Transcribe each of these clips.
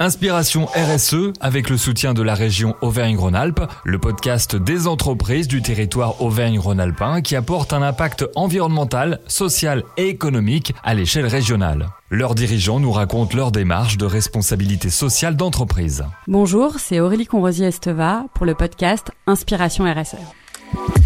Inspiration RSE avec le soutien de la région Auvergne-Rhône-Alpes, le podcast des entreprises du territoire Auvergne-Rhône-Alpin qui apporte un impact environnemental, social et économique à l'échelle régionale. Leurs dirigeants nous racontent leur démarche de responsabilité sociale d'entreprise. Bonjour, c'est Aurélie Conrosier-Esteva pour le podcast Inspiration RSE.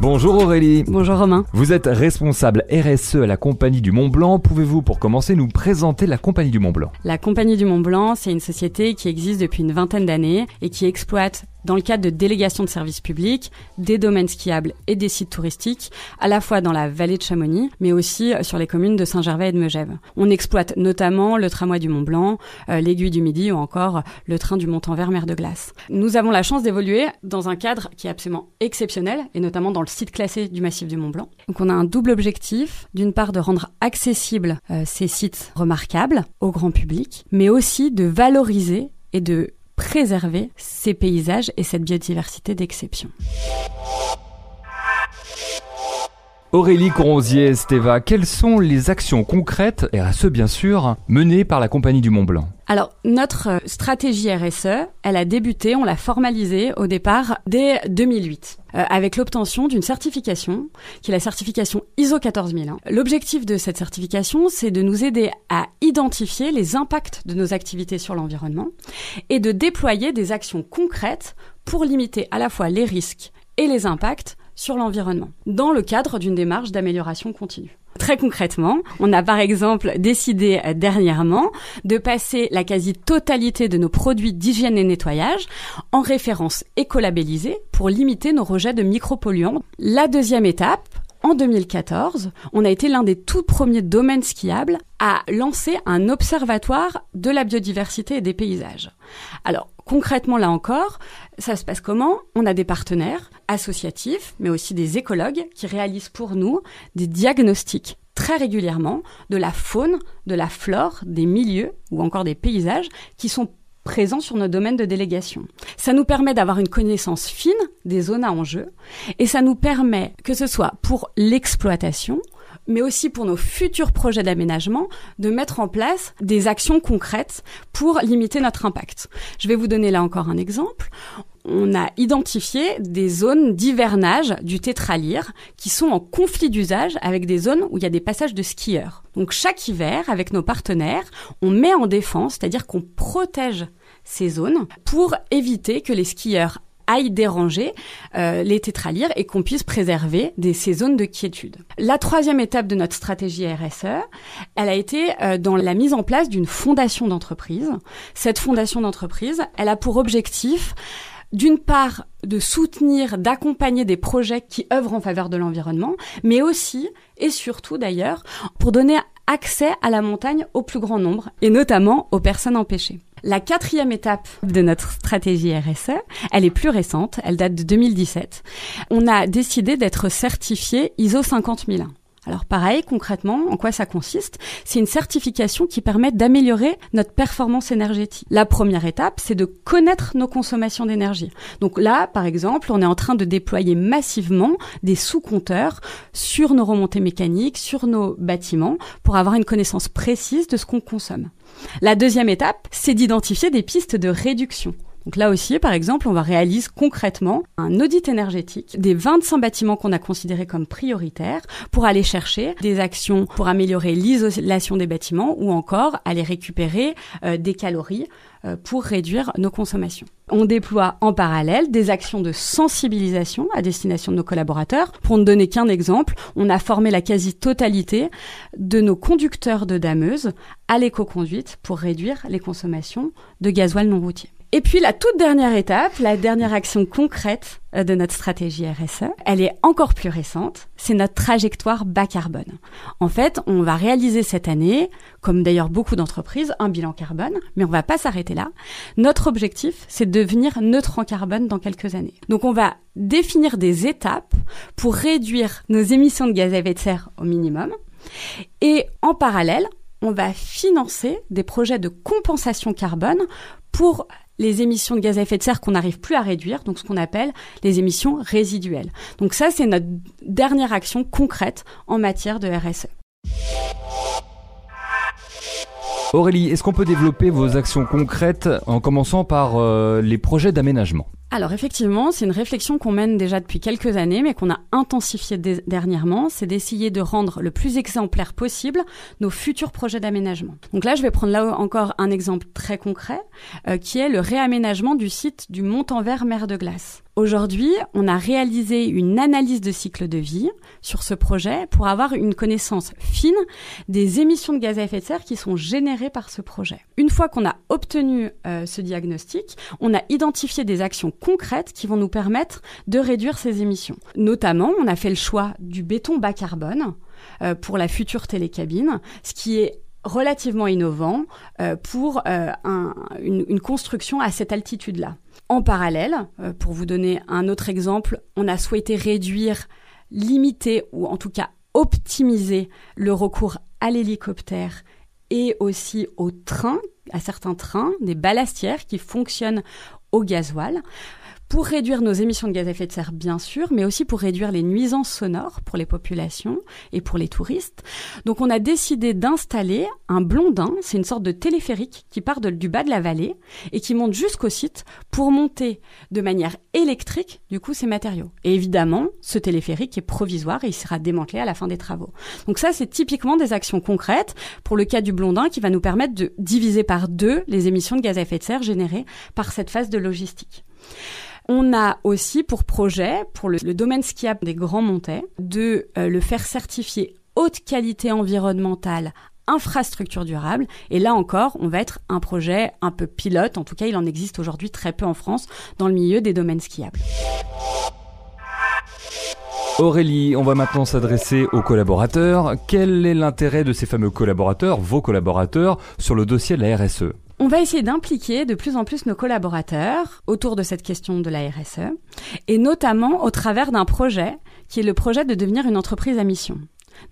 Bonjour Aurélie. Bonjour Romain. Vous êtes responsable RSE à la Compagnie du Mont Blanc. Pouvez-vous, pour commencer, nous présenter la Compagnie du Mont Blanc? La Compagnie du Mont Blanc, c'est une société qui existe depuis une vingtaine d'années et qui exploite dans le cadre de délégation de services publics, des domaines skiables et des sites touristiques, à la fois dans la vallée de Chamonix, mais aussi euh, sur les communes de Saint-Gervais et de Megève. On exploite notamment le tramway du Mont Blanc, euh, l'aiguille du Midi ou encore le train du Mont-en-Vert mer de glace. Nous avons la chance d'évoluer dans un cadre qui est absolument exceptionnel, et notamment dans le site classé du massif du Mont Blanc. Donc on a un double objectif, d'une part de rendre accessibles euh, ces sites remarquables au grand public, mais aussi de valoriser et de préserver ces paysages et cette biodiversité d'exception. Aurélie Coronzier, Steva, quelles sont les actions concrètes, et à ce bien sûr, menées par la Compagnie du Mont Blanc? Alors, notre euh, stratégie RSE, elle a débuté, on l'a formalisée au départ dès 2008, euh, avec l'obtention d'une certification, qui est la certification ISO 14001. L'objectif de cette certification, c'est de nous aider à identifier les impacts de nos activités sur l'environnement et de déployer des actions concrètes pour limiter à la fois les risques et les impacts sur l'environnement, dans le cadre d'une démarche d'amélioration continue. Très concrètement, on a par exemple décidé euh, dernièrement de passer la quasi-totalité de nos produits d'hygiène et nettoyage en référence écolabellisée pour limiter nos rejets de micropolluants. La deuxième étape, en 2014, on a été l'un des tout premiers domaines skiables à lancer un observatoire de la biodiversité et des paysages. Alors, concrètement, là encore, ça se passe comment? On a des partenaires associatifs, mais aussi des écologues qui réalisent pour nous des diagnostics très régulièrement de la faune, de la flore, des milieux ou encore des paysages qui sont présents sur nos domaines de délégation. Ça nous permet d'avoir une connaissance fine des zones à enjeu et ça nous permet, que ce soit pour l'exploitation, mais aussi pour nos futurs projets d'aménagement, de mettre en place des actions concrètes pour limiter notre impact. Je vais vous donner là encore un exemple on a identifié des zones d'hivernage du tétralyre qui sont en conflit d'usage avec des zones où il y a des passages de skieurs. Donc chaque hiver, avec nos partenaires, on met en défense, c'est-à-dire qu'on protège ces zones pour éviter que les skieurs aillent déranger euh, les tétralyres et qu'on puisse préserver ces zones de quiétude. La troisième étape de notre stratégie RSE, elle a été euh, dans la mise en place d'une fondation d'entreprise. Cette fondation d'entreprise, elle a pour objectif d'une part de soutenir, d'accompagner des projets qui œuvrent en faveur de l'environnement, mais aussi et surtout d'ailleurs pour donner accès à la montagne au plus grand nombre, et notamment aux personnes empêchées. La quatrième étape de notre stratégie RSE, elle est plus récente, elle date de 2017. On a décidé d'être certifié ISO 50001. Alors pareil, concrètement, en quoi ça consiste? C'est une certification qui permet d'améliorer notre performance énergétique. La première étape, c'est de connaître nos consommations d'énergie. Donc là, par exemple, on est en train de déployer massivement des sous-compteurs sur nos remontées mécaniques, sur nos bâtiments, pour avoir une connaissance précise de ce qu'on consomme. La deuxième étape, c'est d'identifier des pistes de réduction. Donc là aussi, par exemple, on va réaliser concrètement un audit énergétique des 25 bâtiments qu'on a considérés comme prioritaires pour aller chercher des actions pour améliorer l'isolation des bâtiments ou encore aller récupérer euh, des calories euh, pour réduire nos consommations. On déploie en parallèle des actions de sensibilisation à destination de nos collaborateurs. Pour ne donner qu'un exemple, on a formé la quasi-totalité de nos conducteurs de dameuses à l'éco-conduite pour réduire les consommations de gasoil non routier. Et puis la toute dernière étape, la dernière action concrète euh, de notre stratégie RSE, elle est encore plus récente, c'est notre trajectoire bas carbone. En fait, on va réaliser cette année, comme d'ailleurs beaucoup d'entreprises, un bilan carbone, mais on va pas s'arrêter là. Notre objectif, c'est de devenir neutre en carbone dans quelques années. Donc on va définir des étapes pour réduire nos émissions de gaz à effet de serre au minimum. Et en parallèle, on va financer des projets de compensation carbone pour les émissions de gaz à effet de serre qu'on n'arrive plus à réduire, donc ce qu'on appelle les émissions résiduelles. Donc ça, c'est notre dernière action concrète en matière de RSE. Aurélie, est-ce qu'on peut développer vos actions concrètes en commençant par euh, les projets d'aménagement? Alors effectivement, c'est une réflexion qu'on mène déjà depuis quelques années, mais qu'on a intensifiée dernièrement, c'est d'essayer de rendre le plus exemplaire possible nos futurs projets d'aménagement. Donc là, je vais prendre là encore un exemple très concret, euh, qui est le réaménagement du site du Montanvert Mer de Glace. Aujourd'hui, on a réalisé une analyse de cycle de vie sur ce projet pour avoir une connaissance fine des émissions de gaz à effet de serre qui sont générées par ce projet. Une fois qu'on a obtenu euh, ce diagnostic, on a identifié des actions concrètes qui vont nous permettre de réduire ces émissions. Notamment, on a fait le choix du béton bas carbone euh, pour la future télécabine, ce qui est relativement innovant euh, pour une construction à cette altitude-là. En parallèle, euh, pour vous donner un autre exemple, on a souhaité réduire, limiter ou en tout cas optimiser le recours à l'hélicoptère et aussi aux trains, à certains trains, des ballastières qui fonctionnent au gasoil pour réduire nos émissions de gaz à effet de serre, bien sûr, mais aussi pour réduire les nuisances sonores pour les populations et pour les touristes. Donc on a décidé d'installer un blondin, c'est une sorte de téléphérique qui part du bas de la vallée et qui monte jusqu'au site pour monter de manière électrique, du coup, ces matériaux. Et évidemment, ce téléphérique est provisoire et il sera démantelé à la fin des travaux. Donc ça, c'est typiquement des actions concrètes pour le cas du blondin qui va nous permettre de diviser par deux les émissions de gaz à effet de serre générées par cette phase de logistique. On a aussi pour projet, pour le, domaine skiable des Grands Montets, de euh, le faire certifier haute qualité environnementale infrastructure durable. Et là encore, on va être un projet un peu pilote. En tout cas, il en existe aujourd'hui très peu en France dans le milieu des domaines skiables. Aurélie, on va maintenant s'adresser aux collaborateurs. Quel est l'intérêt de ces fameux collaborateurs, vos collaborateurs, sur le dossier de la RSE on va essayer d'impliquer de plus en plus nos collaborateurs autour de cette question de la RSE, et notamment au travers d'un projet qui est le projet de devenir une entreprise à mission.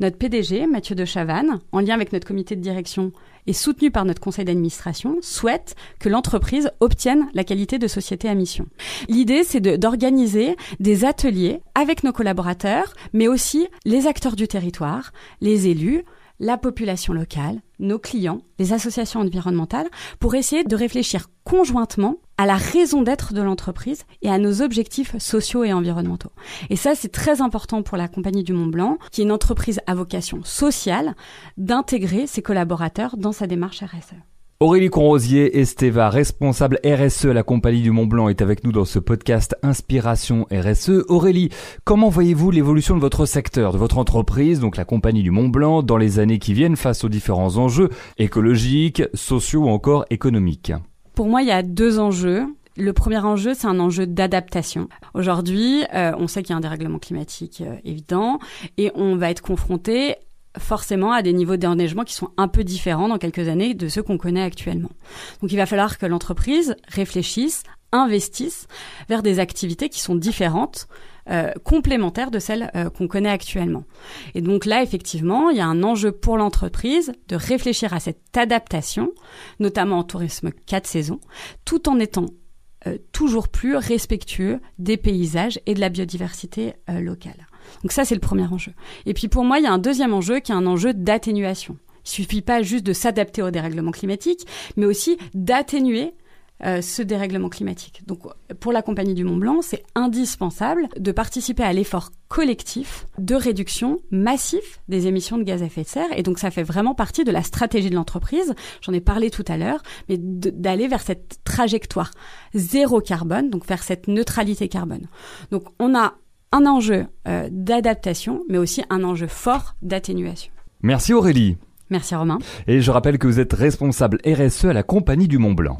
Notre PDG, Mathieu de Chavannes, en lien avec notre comité de direction et soutenu par notre conseil d'administration, souhaite que l'entreprise obtienne la qualité de société à mission. L'idée, c'est d'organiser des ateliers avec nos collaborateurs, mais aussi les acteurs du territoire, les élus, la population locale, nos clients, les associations environnementales, pour essayer de réfléchir conjointement à la raison d'être de l'entreprise et à nos objectifs sociaux et environnementaux. Et ça, c'est très important pour la Compagnie du Mont Blanc, qui est une entreprise à vocation sociale, d'intégrer ses collaborateurs dans sa démarche RSE. Aurélie Conrosier, Esteva, responsable RSE à la Compagnie du Mont Blanc, est avec nous dans ce podcast Inspiration RSE. Aurélie, comment voyez-vous l'évolution de votre secteur, de votre entreprise, donc la Compagnie du Mont Blanc, dans les années qui viennent face aux différents enjeux écologiques, sociaux ou encore économiques? Pour moi, il y a deux enjeux. Le premier enjeu, c'est un enjeu d'adaptation. Aujourd'hui, euh, on sait qu'il y a un dérèglement climatique euh, évident et on va être confronté forcément à des niveaux d'enneigement qui sont un peu différents dans quelques années de ceux qu'on connaît actuellement. Donc il va falloir que l'entreprise réfléchisse, investisse vers des activités qui sont différentes, euh, complémentaires de celles euh, qu'on connaît actuellement. Et donc là, effectivement, il y a un enjeu pour l'entreprise de réfléchir à cette adaptation, notamment en tourisme 4 saisons, tout en étant euh, toujours plus respectueux des paysages et de la biodiversité locale. Donc ça, c'est le premier enjeu. Et puis pour moi, il y a un deuxième enjeu qui est un enjeu d'atténuation. Il suffit pas juste de s'adapter au dérèglement climatique, mais aussi d'atténuer euh, ce dérèglement climatique. Donc, pour la Compagnie du Mont Blanc, c'est indispensable de participer à l'effort collectif de réduction massive des émissions de gaz à effet de serre. Et donc, ça fait vraiment partie de la stratégie de l'entreprise. J'en ai parlé tout à l'heure, mais d'aller vers cette trajectoire zéro carbone, donc vers cette neutralité carbone. Donc, on a un enjeu euh, d'adaptation, mais aussi un enjeu fort d'atténuation. Merci Aurélie. Merci Romain. Et je rappelle que vous êtes responsable RSE à la Compagnie du Mont Blanc.